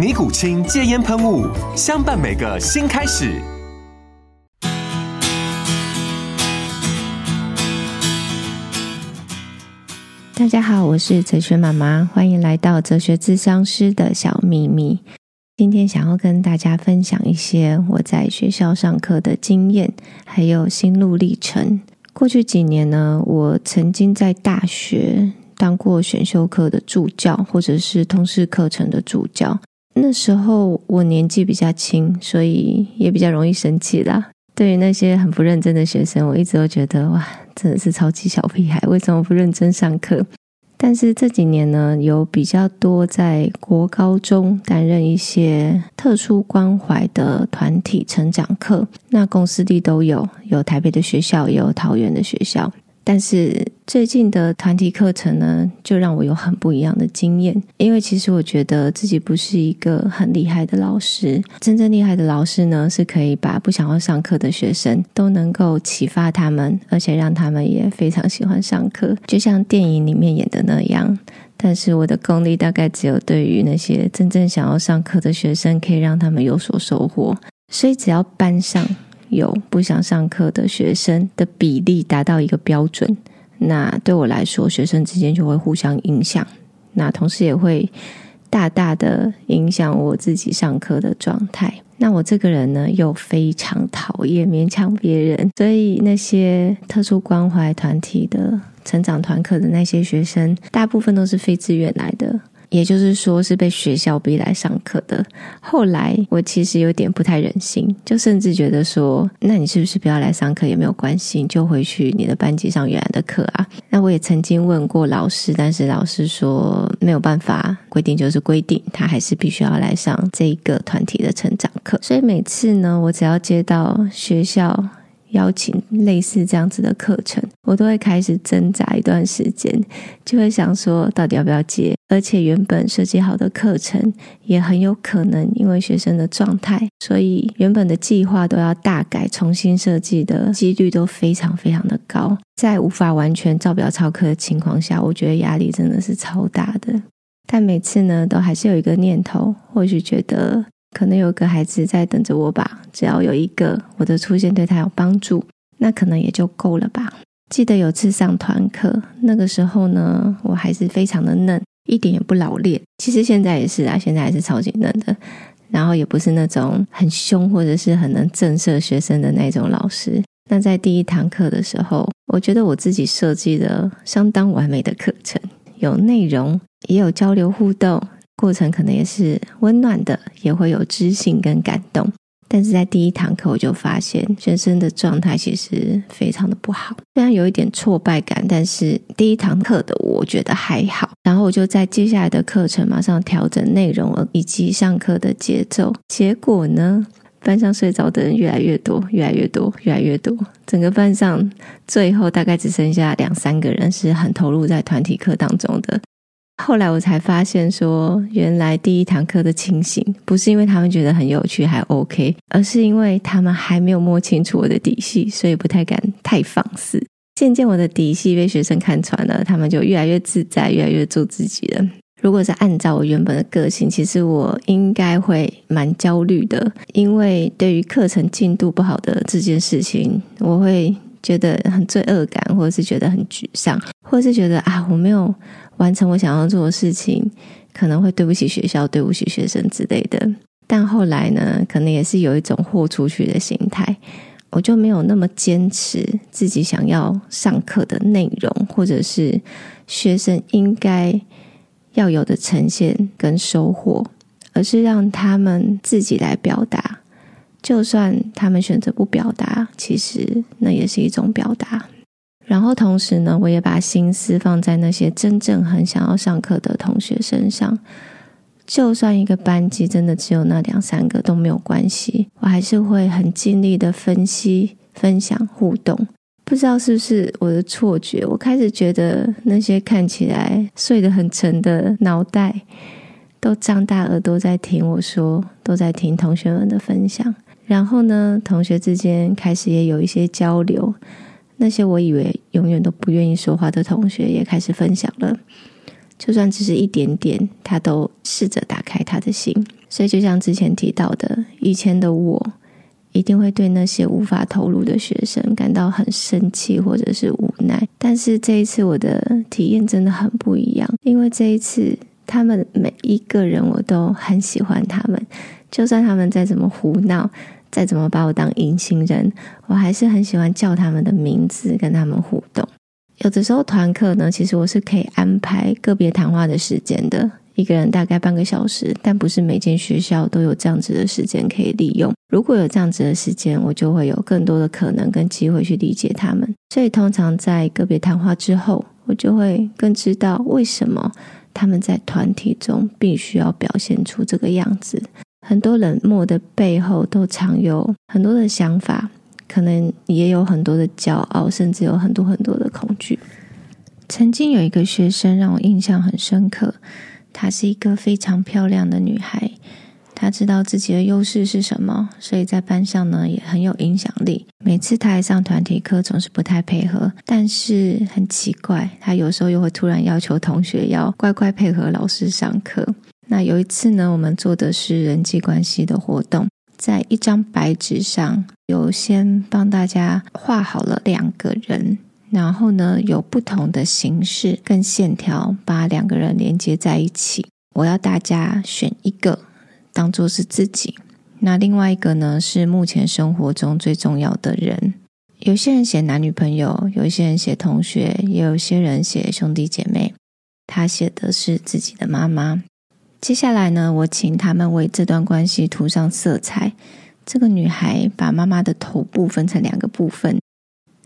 尼古清戒烟喷雾，相伴每个新开始。大家好，我是哲学妈妈，欢迎来到哲学咨商师的小秘密。今天想要跟大家分享一些我在学校上课的经验，还有心路历程。过去几年呢，我曾经在大学当过选修课的助教，或者是通识课程的助教。那时候我年纪比较轻，所以也比较容易生气啦。对于那些很不认真的学生，我一直都觉得哇，真的是超级小屁孩，为什么不认真上课？但是这几年呢，有比较多在国高中担任一些特殊关怀的团体成长课，那公私地都有，有台北的学校，也有桃园的学校。但是最近的团体课程呢，就让我有很不一样的经验。因为其实我觉得自己不是一个很厉害的老师，真正厉害的老师呢，是可以把不想要上课的学生都能够启发他们，而且让他们也非常喜欢上课，就像电影里面演的那样。但是我的功力大概只有对于那些真正想要上课的学生，可以让他们有所收获。所以只要班上。有不想上课的学生的比例达到一个标准，那对我来说，学生之间就会互相影响，那同时也会大大的影响我自己上课的状态。那我这个人呢，又非常讨厌勉强别人，所以那些特殊关怀团体的成长团课的那些学生，大部分都是非自愿来的。也就是说，是被学校逼来上课的。后来，我其实有点不太忍心，就甚至觉得说，那你是不是不要来上课也没有关系，就回去你的班级上原来的课啊？那我也曾经问过老师，但是老师说没有办法，规定就是规定，他还是必须要来上这一个团体的成长课。所以每次呢，我只要接到学校，邀请类似这样子的课程，我都会开始挣扎一段时间，就会想说到底要不要接。而且原本设计好的课程，也很有可能因为学生的状态，所以原本的计划都要大改、重新设计的几率都非常非常的高。在无法完全照表操课的情况下，我觉得压力真的是超大的。但每次呢，都还是有一个念头，或许觉得。可能有个孩子在等着我吧，只要有一个我的出现对他有帮助，那可能也就够了吧。记得有次上团课，那个时候呢，我还是非常的嫩，一点也不老练。其实现在也是啊，现在还是超级嫩的。然后也不是那种很凶或者是很能震慑学生的那种老师。那在第一堂课的时候，我觉得我自己设计的相当完美的课程，有内容，也有交流互动。过程可能也是温暖的，也会有知性跟感动。但是在第一堂课，我就发现学生的状态其实非常的不好，虽然有一点挫败感，但是第一堂课的我觉得还好。然后我就在接下来的课程马上调整内容以及上课的节奏。结果呢，班上睡着的人越来越多，越来越多，越来越多。整个班上最后大概只剩下两三个人是很投入在团体课当中的。后来我才发现，说原来第一堂课的情形不是因为他们觉得很有趣还 OK，而是因为他们还没有摸清楚我的底细，所以不太敢太放肆。渐渐我的底细被学生看穿了，他们就越来越自在，越来越做自己了。如果是按照我原本的个性，其实我应该会蛮焦虑的，因为对于课程进度不好的这件事情，我会觉得很罪恶感，或者是觉得很沮丧，或者是觉得啊，我没有。完成我想要做的事情，可能会对不起学校、对不起学生之类的。但后来呢，可能也是有一种豁出去的心态。我就没有那么坚持自己想要上课的内容，或者是学生应该要有的呈现跟收获，而是让他们自己来表达。就算他们选择不表达，其实那也是一种表达。然后同时呢，我也把心思放在那些真正很想要上课的同学身上。就算一个班级真的只有那两三个都没有关系，我还是会很尽力的分析、分享、互动。不知道是不是我的错觉，我开始觉得那些看起来睡得很沉的脑袋，都张大耳朵在听我说，都在听同学们的分享。然后呢，同学之间开始也有一些交流。那些我以为永远都不愿意说话的同学也开始分享了，就算只是一点点，他都试着打开他的心。所以，就像之前提到的，以前的我一定会对那些无法投入的学生感到很生气或者是无奈。但是这一次我的体验真的很不一样，因为这一次他们每一个人我都很喜欢他们，就算他们再怎么胡闹。再怎么把我当隐形人，我还是很喜欢叫他们的名字，跟他们互动。有的时候团课呢，其实我是可以安排个别谈话的时间的，一个人大概半个小时，但不是每间学校都有这样子的时间可以利用。如果有这样子的时间，我就会有更多的可能跟机会去理解他们。所以通常在个别谈话之后，我就会更知道为什么他们在团体中必须要表现出这个样子。很多冷漠的背后，都藏有很多的想法，可能也有很多的骄傲，甚至有很多很多的恐惧。曾经有一个学生让我印象很深刻，她是一个非常漂亮的女孩，她知道自己的优势是什么，所以在班上呢也很有影响力。每次她来上团体课，总是不太配合，但是很奇怪，她有时候又会突然要求同学要乖乖配合老师上课。那有一次呢，我们做的是人际关系的活动，在一张白纸上有先帮大家画好了两个人，然后呢有不同的形式跟线条把两个人连接在一起。我要大家选一个当做是自己，那另外一个呢是目前生活中最重要的人。有些人写男女朋友，有一些人写同学，也有些人写兄弟姐妹。他写的是自己的妈妈。接下来呢，我请他们为这段关系涂上色彩。这个女孩把妈妈的头部分成两个部分，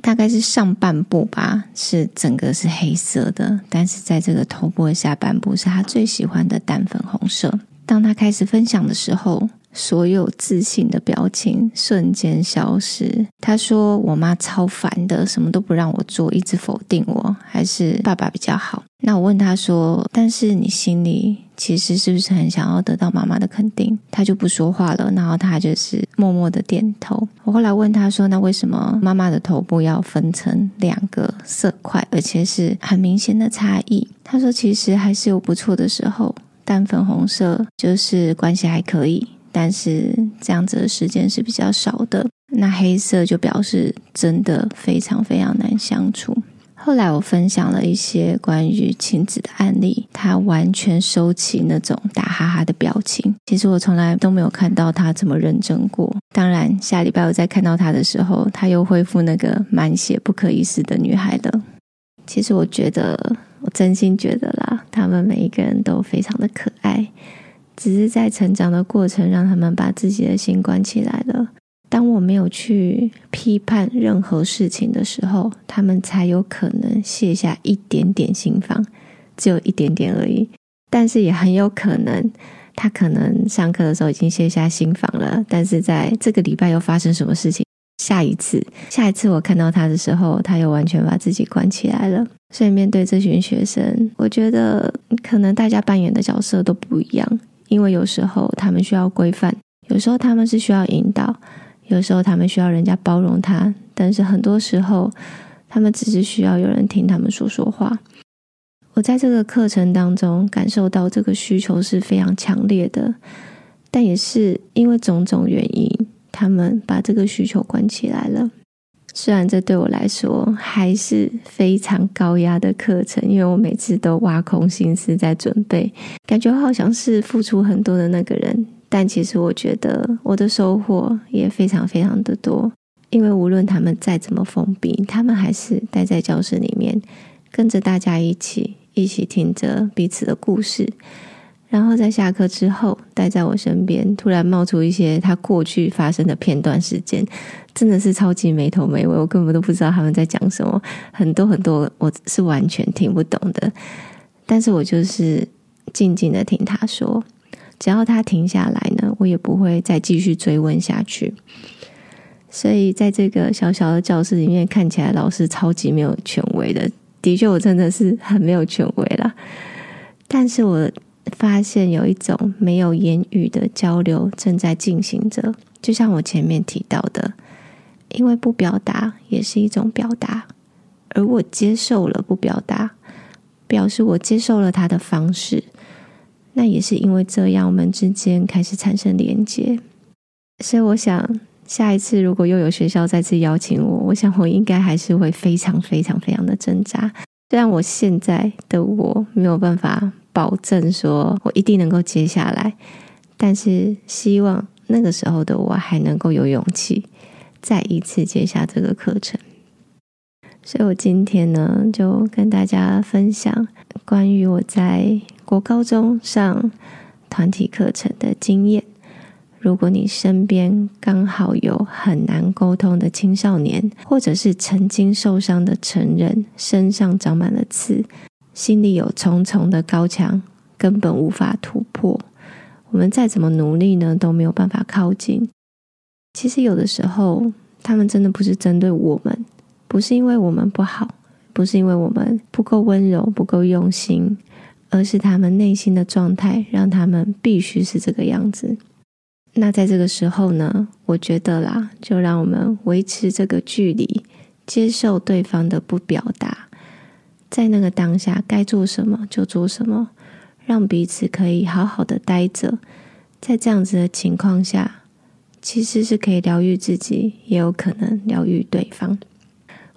大概是上半部吧，是整个是黑色的，但是在这个头部的下半部是她最喜欢的淡粉红色。当她开始分享的时候，所有自信的表情瞬间消失。她说：“我妈超烦的，什么都不让我做，一直否定我，还是爸爸比较好。”那我问她说：“但是你心里……”其实是不是很想要得到妈妈的肯定？他就不说话了，然后他就是默默的点头。我后来问他说：“那为什么妈妈的头部要分成两个色块，而且是很明显的差异？”他说：“其实还是有不错的时候，淡粉红色就是关系还可以，但是这样子的时间是比较少的。那黑色就表示真的非常非常难相处。”后来我分享了一些关于亲子的案例，他完全收起那种打哈哈的表情。其实我从来都没有看到他这么认真过。当然，下礼拜我再看到他的时候，他又恢复那个满血不可一世的女孩了。其实我觉得，我真心觉得啦，他们每一个人都非常的可爱，只是在成长的过程，让他们把自己的心关起来了。当我没有去批判任何事情的时候，他们才有可能卸下一点点心防，只有一点点而已。但是也很有可能，他可能上课的时候已经卸下心防了，但是在这个礼拜又发生什么事情？下一次，下一次我看到他的时候，他又完全把自己关起来了。所以面对这群学生，我觉得可能大家扮演的角色都不一样，因为有时候他们需要规范，有时候他们是需要引导。有时候他们需要人家包容他，但是很多时候他们只是需要有人听他们说说话。我在这个课程当中感受到这个需求是非常强烈的，但也是因为种种原因，他们把这个需求关起来了。虽然这对我来说还是非常高压的课程，因为我每次都挖空心思在准备，感觉好像是付出很多的那个人。但其实我觉得我的收获也非常非常的多，因为无论他们再怎么封闭，他们还是待在教室里面，跟着大家一起一起听着彼此的故事。然后在下课之后，待在我身边，突然冒出一些他过去发生的片段时间，真的是超级没头没尾，我根本都不知道他们在讲什么，很多很多我是完全听不懂的。但是我就是静静的听他说，只要他停下来呢，我也不会再继续追问下去。所以在这个小小的教室里面，看起来老师超级没有权威的，的确我真的是很没有权威啦。但是我。发现有一种没有言语的交流正在进行着，就像我前面提到的，因为不表达也是一种表达，而我接受了不表达，表示我接受了他的方式，那也是因为这样，我们之间开始产生连接。所以我想，下一次如果又有学校再次邀请我，我想我应该还是会非常非常非常的挣扎。虽然我现在的我没有办法。保证说，我一定能够接下来，但是希望那个时候的我还能够有勇气再一次接下这个课程。所以我今天呢，就跟大家分享关于我在国高中上团体课程的经验。如果你身边刚好有很难沟通的青少年，或者是曾经受伤的成人，身上长满了刺。心里有重重的高墙，根本无法突破。我们再怎么努力呢，都没有办法靠近。其实有的时候，他们真的不是针对我们，不是因为我们不好，不是因为我们不够温柔、不够用心，而是他们内心的状态让他们必须是这个样子。那在这个时候呢，我觉得啦，就让我们维持这个距离，接受对方的不表达。在那个当下，该做什么就做什么，让彼此可以好好的待着。在这样子的情况下，其实是可以疗愈自己，也有可能疗愈对方。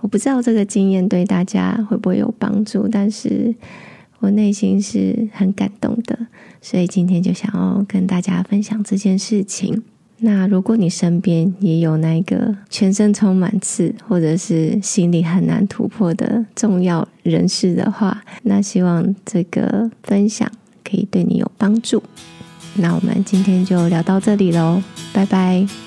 我不知道这个经验对大家会不会有帮助，但是我内心是很感动的，所以今天就想要跟大家分享这件事情。那如果你身边也有那个全身充满刺，或者是心里很难突破的重要人士的话，那希望这个分享可以对你有帮助。那我们今天就聊到这里喽，拜拜。